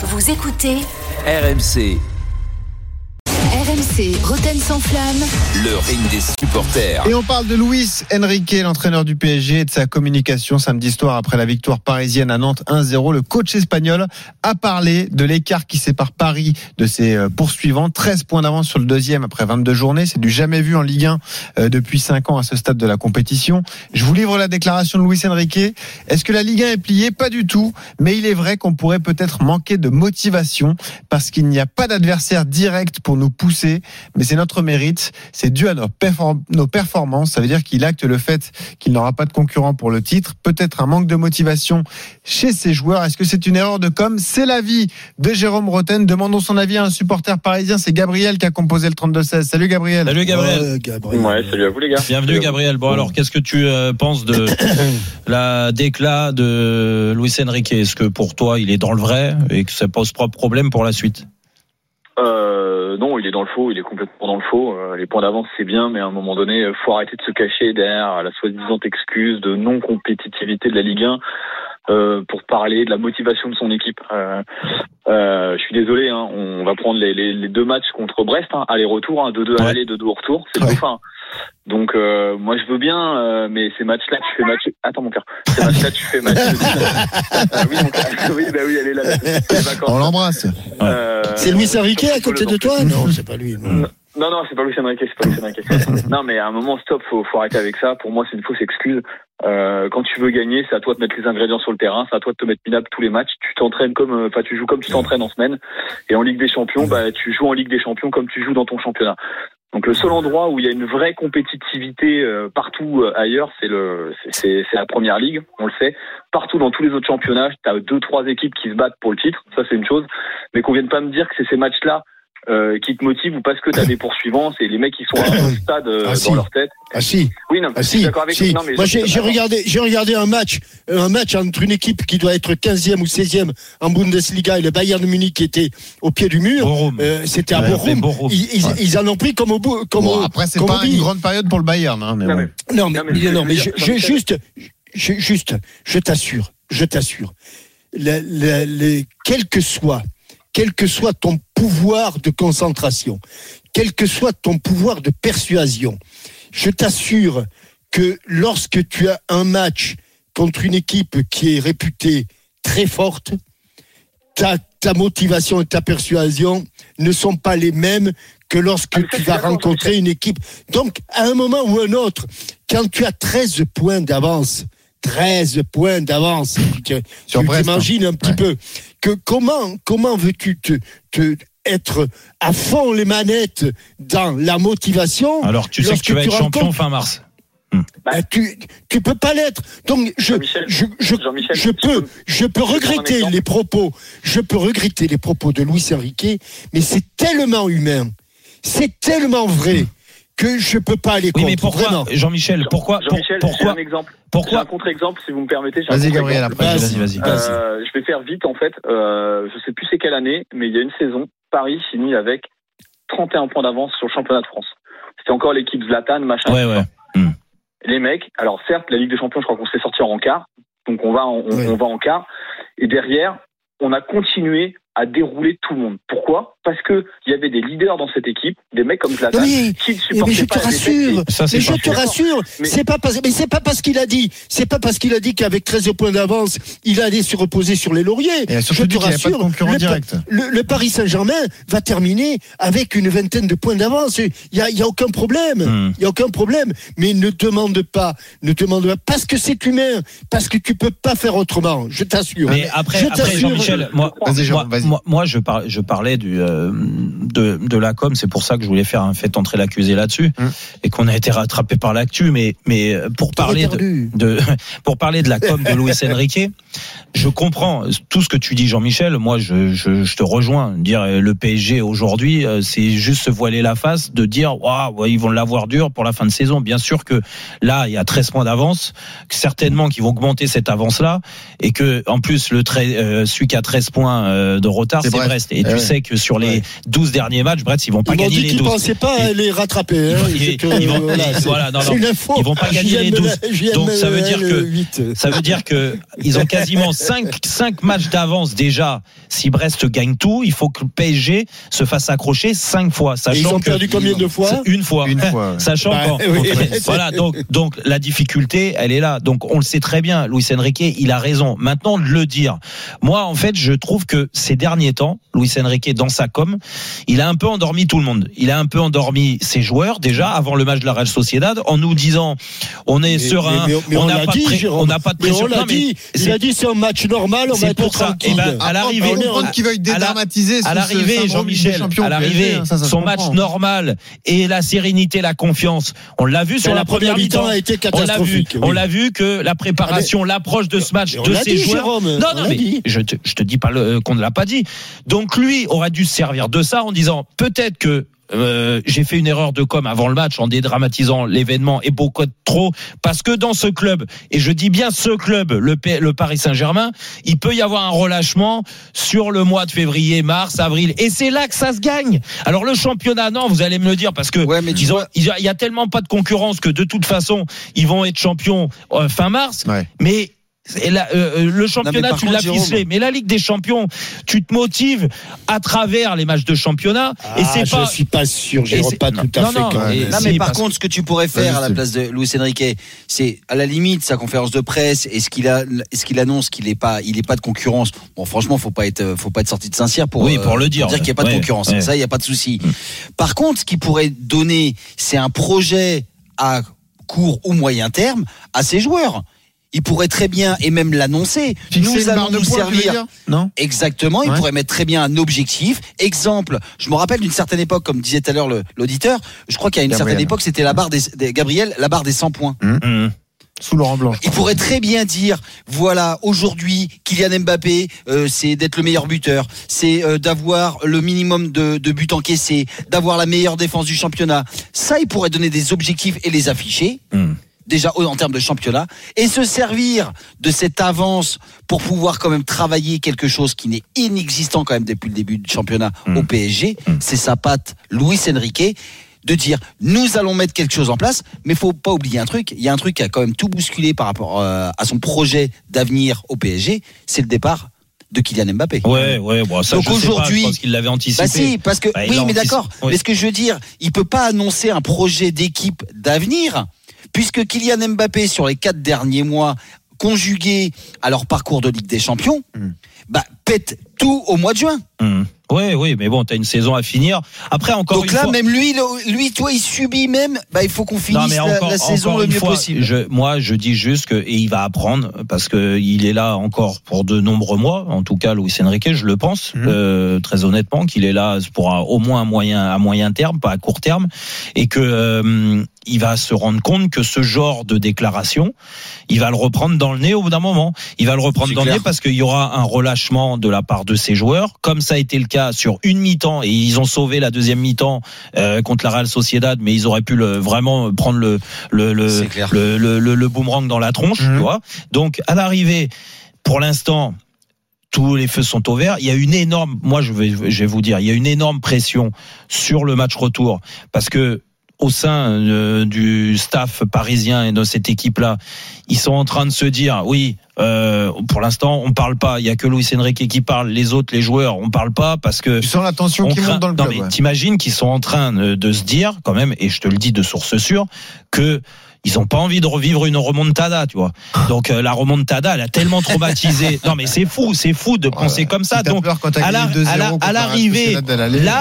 Vous écoutez RMC, RMC Roten sans flamme. le ring des supporters. Et on parle de Luis Enrique, l'entraîneur du PSG, et de sa communication samedi soir après la victoire parisienne à Nantes 1-0. Le coach espagnol a parlé de l'écart qui sépare Paris de ses euh, poursuivants. 13 points d'avance sur le deuxième après 22 journées. C'est du jamais vu en Ligue 1 euh, depuis 5 ans à ce stade de la compétition. Je vous livre la déclaration de Luis Enrique. Est-ce que la Ligue 1 est pliée? Pas du tout. Mais il est vrai qu'on pourrait peut-être manquer de motivation parce qu'il n'y a pas d'adversaire direct pour nous pousser. Mais c'est notre mérite. C'est dû à nos, perform- nos performances. Ça veut dire qu'il acte le fait qu'il n'aura pas de concurrent pour le titre. Peut-être un manque de motivation chez ses joueurs. Est-ce que c'est une erreur de com? C'est l'avis de Jérôme Roten. Demandons son avis à un supporter parisien. C'est Gabriel qui a composé le 32-16. Salut Gabriel. Salut Gabriel. Ouais, Gabriel. Ouais, salut à vous les gars. Bienvenue Salut Gabriel. Bon alors qu'est-ce que tu euh, penses de la déclat de Luis Enrique? Est-ce que pour toi il est dans le vrai et que ça pose pas de problème pour la suite? Euh, non, il est dans le faux, il est complètement dans le faux. Euh, les points d'avance c'est bien, mais à un moment donné, euh, faut arrêter de se cacher derrière la soi-disant excuse de non-compétitivité de la Ligue 1 euh, pour parler de la motivation de son équipe. Euh, euh, je suis désolé, hein, on va prendre les, les, les deux matchs contre Brest, hein, aller-retour, hein, 2-2 à Ouais. aller, 2-2 au retour, c'est le Ouais. dauphin. Donc euh, moi je veux bien, euh, mais ces matchs-là tu fais match. Attends mon père, ces matchs-là tu fais match. Ah oui, mon oui, bah oui, elle est là. vacances. On l'embrasse. Euh, C'est Luis Enrique à côté de toi Non, c'est pas lui. non. Non, non, c'est pas Luis Enrique, c'est pas Luis Enrique. non, mais à un moment, stop, faut, faut arrêter avec ça. Pour moi, c'est une fausse excuse. Euh, quand tu veux gagner, c'est à toi de mettre les ingrédients sur le terrain, c'est à toi de te mettre minable tous les matchs. Tu t'entraînes comme, euh, enfin, tu joues comme tu t'entraînes en semaine. Et en Ligue des Champions, bah, tu joues en Ligue des Champions comme tu joues dans ton championnat. Donc le seul endroit où il y a une vraie compétitivité euh, partout euh, ailleurs, c'est le, c'est- la première ligue, on le sait. Partout dans tous les autres championnats, t'as deux trois équipes qui se battent pour le titre, ça c'est une chose. Mais qu'on vienne pas me dire que c'est ces matchs-là euh, qui te motivent ou parce que t'as des poursuivants, c'est les mecs qui sont à un stade euh, Ah, dans si. leur tête. Ah si, Oui, non, ah je suis si, d'accord avec si. Non, mais Moi j'ai j'ai regardé, j'ai regardé un match, un match entre une équipe qui doit être 15e ou 16e en Bundesliga et le Bayern de Munich qui était au pied du mur. Borum. Euh, C'était à. Bochum. Ils, ils- Ouais. ils en ont pris comme au bout, comme Bon, au- après, c'est comme pas une grande période pour le Bayern. Hein, mais Non, mais- Non, mais, Non, mais je- non, mais je- juste, je, juste, je t'assure, je t'assure, le- le- le- quel que soit, quel que soit ton pouvoir de concentration, quel que soit ton pouvoir de persuasion, je t'assure que lorsque tu as un match contre une équipe qui est réputée très forte, ta, ta motivation et ta persuasion ne sont pas les mêmes que lorsque Ah, tu vas rencontrer une équipe. Donc, à un moment ou un autre, quand tu as 13 points d'avance, 13 points d'avance, tu tu t'imagines un petit Ouais. peu que comment comment veux-tu te, te être à fond les manettes dans la motivation Alors tu sais que tu vas tu être champion fin mars. bah, tu tu peux pas l'être. Donc je Jean-Michel, je je, peux je peux regretter les propos je peux regretter les propos de Luis Enrique, mais c'est tellement humain, c'est tellement vrai que je peux pas aller Oui contre. mais pourquoi. Jean-Michel Pourquoi pour- Jean-Michel, j'ai Pourquoi un exemple. Pourquoi un contre-exemple, si vous me permettez. Vas-y. Gabriel, après. Vas-y vas-y. Vas-y. Euh, je vais faire vite en fait. Euh, je sais plus c'est quelle année, mais il y a une saison, Paris finit avec 31 points d'avance sur le championnat de France. C'était encore l'équipe Zlatan, machin. Ouais ouais. Les mecs, alors certes, la Ligue des Champions, je crois qu'on s'est sorti en quart, donc on va, en- on, Oui. on va en quart. Et derrière, on a continué à dérouler tout le monde. Pourquoi? Parce que il y avait des leaders dans cette équipe, des mecs comme Zlatan, qui ne supportaient mais je pas te rassure, Ça mais je te faux. rassure, Mais- c'est pas parce, mais c'est pas parce qu'il a dit, c'est pas parce qu'il a dit qu'avec 13 points d'avance, il allait se reposer sur les lauriers. Et je te rassure, concurrent le, direct. le- le Paris Saint-Germain va terminer avec une vingtaine de points d'avance. Il y a, il y a aucun problème. Hmm. Il y a aucun problème. Mais ne demande pas, ne demande pas, parce que c'est humain, parce que tu peux pas faire autrement. Je t'assure. Mais après, Je après Jean-Michel, moi, moi, moi, moi, je parlais du, euh, de, de la com, c'est pour ça que je voulais faire un fait entrer l'accusé là-dessus, Hum. et qu'on a été rattrapé par l'actu, mais, mais euh, pour parler de, pour parler de la com de Luis Enrique, je comprends tout ce que tu dis, Jean-Michel. Moi, je, je, je te rejoins. Dire euh, le PSG aujourd'hui, euh, c'est juste se voiler la face de dire, waouh, ils vont l'avoir dur pour la fin de saison. Bien sûr que là, il y a 13 points d'avance, certainement qu'ils vont augmenter cette avance-là, et que en plus le trai- euh, celui qui a 13 points euh, de retard, C'est Brest. Et Eh tu sais que sur les Ouais. 12 derniers matchs, Brest, ils vont pas Ils gagner dit les qu'ils 12. pensaient pas les rattraper. hein. Ils- que, ils vont- voilà, voilà, non, non. Ils vont pas gagner les JM, 12. JM, Donc, ça veut dire que- 8. Ça veut dire que ils ont quasiment 5, cinq matchs d'avance déjà. Si Brest gagne tout, il faut que le PSG se fasse accrocher 5 fois. Et Sachant ils ont que perdu combien de fois une fois. Une fois. ouais. Sachant Bah, oui. voilà donc donc la difficulté elle est là donc on le sait très bien Luis Enrique il a raison maintenant de le dire moi en fait je trouve que ces derniers temps Luis Enrique dans sa com il a un peu endormi tout le monde il a un peu endormi ses joueurs déjà avant le match de la Real Sociedad en nous disant on est Mais- serein mais- mais on n'a pas, de dit, pré- Jérôme. on n'a pas de Mais pression on l'a Non, mais dit. Il a dit c'est un match normal, on C'est va être pour ça. tranquille. Eh ben, à Après, l'arrivée- on peut comprendre qu'il veuille à l'arrivée, Jean-Michel, à l'arrivée, son match normal et la sérénité, la confiance, on l'a vu sur la, première mi-temps. a été On l'a vu, catastrophique. on oui. l'a vu que la préparation, l'approche de ce match de ses dit, joueurs. Jérôme, Non, on non, mais je te, je te dis pas le- qu'on ne l'a pas dit. Donc lui aurait dû servir de ça en disant peut-être que euh, j'ai fait une erreur de com avant le match en dédramatisant l'événement et beaucoup trop parce que dans ce club et je dis bien ce club le, P- le Paris Saint-Germain il peut y avoir un relâchement sur le mois de février mars avril et c'est là que ça se gagne alors le championnat non vous allez me le dire parce que Ouais, mais tu ils ont- vois- ils ont- il y a tellement pas de concurrence que de toute façon ils vont être champions euh, fin mars Ouais. mais et là, euh, euh, le championnat, tu l'as ficelé. Mais la Ligue des Champions, tu te motives à travers les matchs de championnat. et Ah, c'est je pas. suis pas sûr, et Jérôme, c'est- pas non, tout à non, fait. non, quand même. et- Non, Si, mais par contre, ce que tu pourrais faire à la place de Luis Enrique, c'est à la limite sa conférence de presse et ce qu'il a, ce qu'il annonce qu'il est pas, il est pas de concurrence. Bon, franchement, faut pas être, faut pas être sorti de Saint-Cyr pour, Oui, pour le dire, qu'il n'y a pas de concurrence. ouais. Ça, il y a pas de souci. Par contre, ce qu'il pourrait donner, c'est un projet à court ou moyen terme à ses joueurs. Il pourrait très bien et même l'annoncer. Nous allons nous servir Non Exactement, il Ouais. pourrait mettre très bien un objectif. Exemple, je me rappelle d'une certaine époque, comme disait tout à l'heure l'auditeur, je crois qu'à une Gabriel. certaine époque, c'était la barre des, des- Gabriel, la barre des 100 points. Mmh. Sous Laurent Blanc. Il pourrait très bien dire, voilà, aujourd'hui, Kylian Mbappé, euh, c'est d'être le meilleur buteur, c'est euh, d'avoir le minimum de, de buts encaissés, d'avoir la meilleure défense du championnat. Ça, il pourrait donner des objectifs et les afficher. Mmh. Déjà en termes de championnat et se servir de cette avance pour pouvoir quand même travailler quelque chose qui n'est inexistant quand même depuis le début du championnat Mm. au PSG, Mm. c'est sa patte Luis Enrique de dire nous allons mettre quelque chose en place mais faut pas oublier un truc il y a un truc qui a quand même tout bousculé par rapport euh, à son projet d'avenir au PSG c'est le départ de Kylian Mbappé Ouais, ouais, bon, ça, Donc aujourd'hui- qu'il l'avait anticipé. bah si, parce que Bah, il oui, mais d'accord. Oui. Mais ce que je veux dire, il peut pas annoncer un projet d'équipe d'avenir, puisque Kylian Mbappé sur les quatre derniers mois, conjugué à leur parcours de Ligue des Champions, Hmm. bah pète tout au mois de juin. Mmh. Oui, oui, mais bon, t'as une saison à finir. Après, encore Donc une là, fois. même lui, lui, toi, il subit même. Bah, il faut qu'on finisse Non, la, saison le mieux fois, possible. Je, moi, je dis juste que et il va apprendre parce que il est là encore pour de nombreux mois. En tout cas, Luis Enrique, je le pense Mhm. euh, très honnêtement qu'il est là pour un- au moins un moyen à moyen terme, pas à court terme, et que euh, il va se rendre compte que ce genre de déclaration, il va le reprendre dans le nez au bout d'un moment. Il va le reprendre dans le nez parce qu'il y aura un relâchement de la part de ses joueurs, comme ça a été le cas sur une mi-temps et ils ont sauvé la deuxième mi-temps euh, contre la Real Sociedad, mais ils auraient pu le, vraiment prendre le le le, C'est clair. le, le, le- le boomerang dans la tronche, Mhm. tu vois. Donc à l'arrivée, pour l'instant. Tous les feux sont au vert. Il y a une énorme, moi je vais, je vais vous dire, il y a une énorme pression sur le match retour parce que au sein euh, du staff parisien et de cette équipe-là, ils sont en train de se dire, oui, euh, pour l'instant, on parle pas. Il y a que Luis Enrique qui parle. Les autres, les joueurs, on parle pas parce que Tu sens la tension on qui craint- monte dans le non, club. mais ouais. t'imagines qu'ils sont en train de, de se dire quand même, et je te le dis de source sûre, que ils ont pas envie de revivre une remontada, tu vois. Donc euh, la remontada, elle a tellement traumatisé. non mais c'est fou, c'est fou de penser comme ça. Si Donc peur quand t'as à la- gagné 2-0 à la- contre à la Real l'arrivée, Là,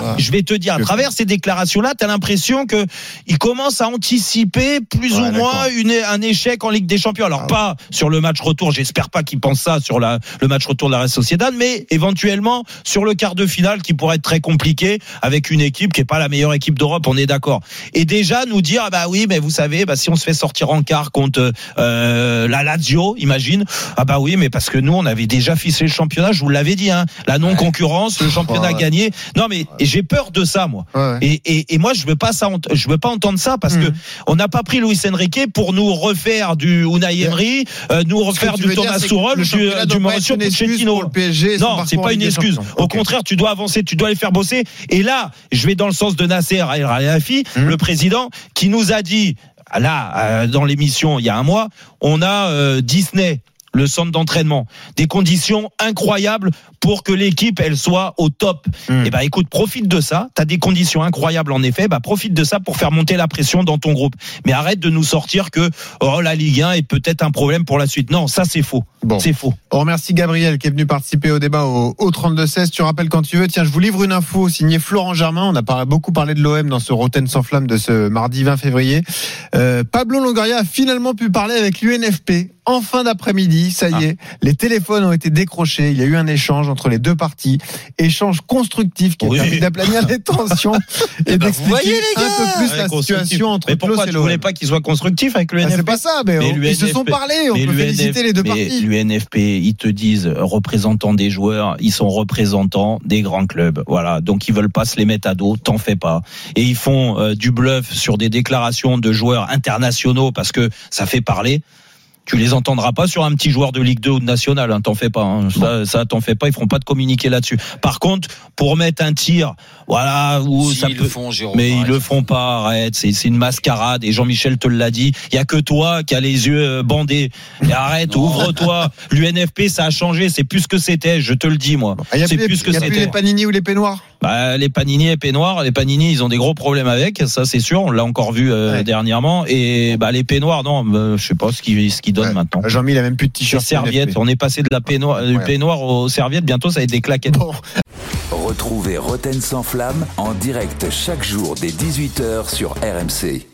voilà. je vais te dire, à travers ces déclarations-là, tu as l'impression que il commence à anticiper plus Ouais, ou moins une, un échec en Ligue des Champions. Alors Ah. pas sur le match retour, j'espère pas qu'il pense ça sur la, le match retour de la Real Sociedad, mais éventuellement sur le quart de finale qui pourrait être très compliqué avec une équipe qui est pas la meilleure équipe d'Europe, on est d'accord. Et déjà nous dire, ah bah oui, mais vous savez, bah si on se fait sortir en quart contre euh, la Lazio, imagine. Ah bah oui, mais parce que nous, on avait déjà ficelé le championnat. Je vous l'avais dit, hein, la non concurrence, le championnat Ouais. gagné. Non, mais j'ai peur de ça, moi. Ouais. Et, et, et moi, je veux pas ça, je veux pas entendre ça parce Mhm. que on n'a pas pris Luis Enrique pour nous refaire du Unai Emery, euh, nous refaire du Thomas le du, championnat du Mauricio Pochettino. le PSG Non, c'est pas une excuse. Au contraire, tu dois avancer, tu dois les faire bosser. Et là, je vais dans le sens de Nasser El Khelaifi, Mhm. le président, qui nous a dit, là, euh, dans l'émission, il y a un mois, on a euh, Disney le centre d'entraînement, des conditions incroyables pour que l'équipe elle soit au top. Mhm. Et bah écoute, profite de ça. T'as des conditions incroyables en effet. Bah profite de ça pour faire monter la pression dans ton groupe. Mais arrête de nous sortir que oh la Ligue 1 est peut-être un problème pour la suite. Non, ça c'est faux. Bon. C'est faux. On remercie Gabriel qui est venu participer au débat au, au 32-16. Tu rappelles quand tu veux. Tiens, je vous livre une info signée Florent Germain. On a beaucoup parlé de l'OM dans ce Roten sans flamme de ce mardi 20 février. Euh, Pablo Longoria a finalement pu parler avec l'UNFP en fin d'après-midi. Ça y est, les téléphones ont été décrochés. Il y a eu un échange entre les deux parties. Échange constructif qui a permis d'aplanir les tensions et ben, d'expliquer un peu plus la situation entre Mais pourquoi et tu voulais pas qu'il soit constructif avec le Ah, c'est pas ça, mais, Mais ils se sont l'UNFP parlé. On peut l'UNFP féliciter les deux parties. L'UNFP, ils te disent euh, représentants des joueurs, ils sont représentants des grands clubs. Voilà, donc ils veulent pas se les mettre à dos, t'en fais pas. Et ils font euh, du bluff sur des déclarations de joueurs internationaux parce que ça fait parler. Tu les entendras pas sur un petit joueur de Ligue 2 ou de National, hein, t'en fais pas. hein. Ça, ça t'en fais pas, ils feront pas de communiquer là-dessus. Par contre, pour mettre un tir, voilà, où Si, ça ils peut. le font, Jérôme. Mais ils le font pas, arrête. C'est c'est une mascarade. Et Jean-Michel te l'a dit. Il y a que toi qui as les yeux euh, bandés. Et arrête, Non. ouvre-toi. L'UNFP, ça a changé. C'est plus ce que c'était. Je te le dis, moi. Ah, Il y a C'est plus, plus ce que y a plus c'était. les panini ou les peignoirs? Bah, les panini et peignoirs, les panini, ils ont des gros problèmes avec. Ça, c'est sûr. On l'a encore vu euh, Ouais. dernièrement. Et bah, les peignoirs, non, bah, je sais pas ce qu'ils ce qu'ils donnent Ouais. maintenant. Jean-Mi, il a même plus de t-shirt. serviettes. On est passé de la peignoir, du peignoir aux serviettes. Bientôt, ça va être des claquettes. Bon, Retrouvez Roten sans flamme en direct chaque jour dès 18h sur RMC.